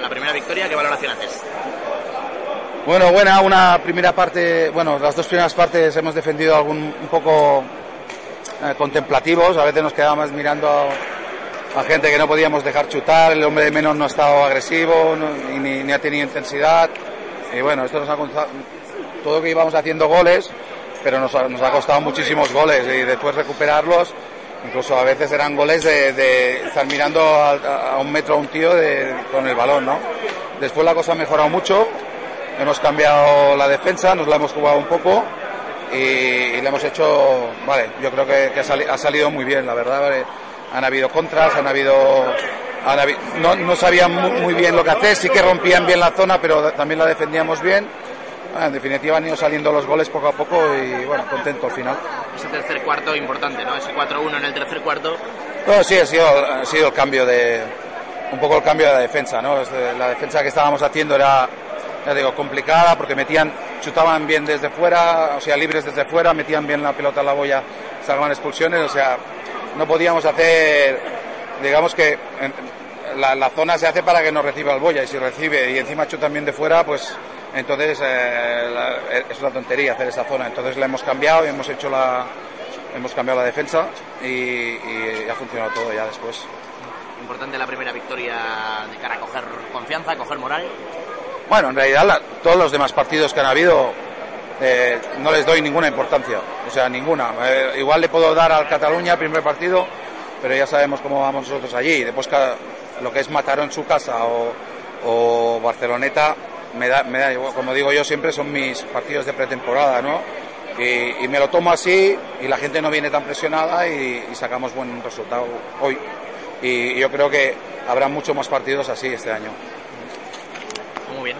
La primera victoria, ¿qué valoración haces? Bueno, buena, una primera parte, bueno, las dos primeras partes hemos defendido algún un poco eh, contemplativos, a veces nos quedábamos mirando a, gente que no podíamos dejar chutar, el hombre de menos no ha estado agresivo no, ni, ha tenido intensidad, y bueno, esto nos ha costado, todo que íbamos haciendo goles, pero nos ha costado muchísimos goles y después recuperarlos Incluso a veces eran goles de, de estar mirando a, a, un metro a un tío de, con el balón, ¿no? Después la cosa ha mejorado mucho, hemos cambiado la defensa, nos la hemos jugado un poco y, y le hemos hecho, vale, yo creo que, ha, ha, salido muy bien, la verdad, vale. han habido contras, han habido, no, no, sabían muy bien lo que hacer, sí que rompían bien la zona, pero también la defendíamos bien en definitiva han ido saliendo los goles poco a poco y bueno, contento al final. Ese tercer cuarto importante, ¿no? Ese 4-1 en el tercer cuarto. No, sí, ha sido, ha sido el cambio de, un poco el cambio de la defensa, ¿no? La defensa que estábamos haciendo era, ya digo, complicada porque metían, chutaban bien desde fuera, o sea, libres desde fuera, metían bien la pelota a la boya, sacaban expulsiones, o sea, no podíamos hacer, digamos que la, la zona se hace para que no reciba el boya y si recibe y encima chutan bien de fuera, pues entonces eh, la, es una tontería hacer esa zona. Entonces la hemos cambiado y hemos hecho la hemos cambiado la defensa y, y ha funcionado todo ya después. Importante la primera victoria de cara a coger confianza, coger moral. Bueno, en realidad la, todos los demás partidos que han habido eh, no les doy ninguna importancia, o sea, ninguna. Eh, igual le puedo dar al Cataluña primer partido, pero ya sabemos cómo vamos nosotros allí. Después lo que es Mataró en su casa o, o Barceloneta, me da, me da igual, como digo yo siempre, son mis partidos de pretemporada, ¿no? Y, y, me lo tomo así y la gente no viene tan presionada y, y, sacamos buen resultado hoy. Y yo creo que habrá muchos más partidos así este año. Muy bien.